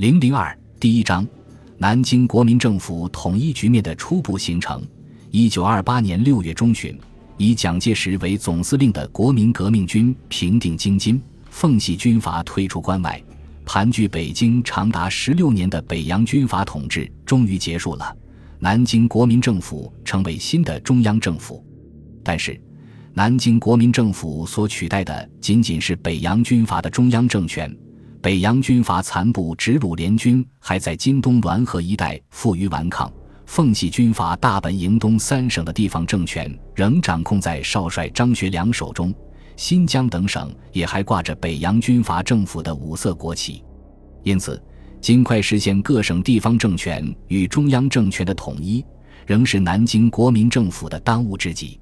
零零二第一章，南京国民政府统一局面的初步形成。一九二八年六月中旬，以蒋介石为总司令的国民革命军平定京津，奉系军阀退出关外，盘踞北京长达十六年的北洋军阀统治终于结束了。南京国民政府成为新的中央政府，但是，南京国民政府所取代的仅仅是北洋军阀的中央政权。北洋军阀残部直鲁联军还在京东滦河一带负隅顽抗，奉系军阀大本营东三省的地方政权仍掌控在少帅张学良手中，新疆等省也还挂着北洋军阀政府的五色国旗，因此，尽快实现各省地方政权与中央政权的统一，仍是南京国民政府的当务之急。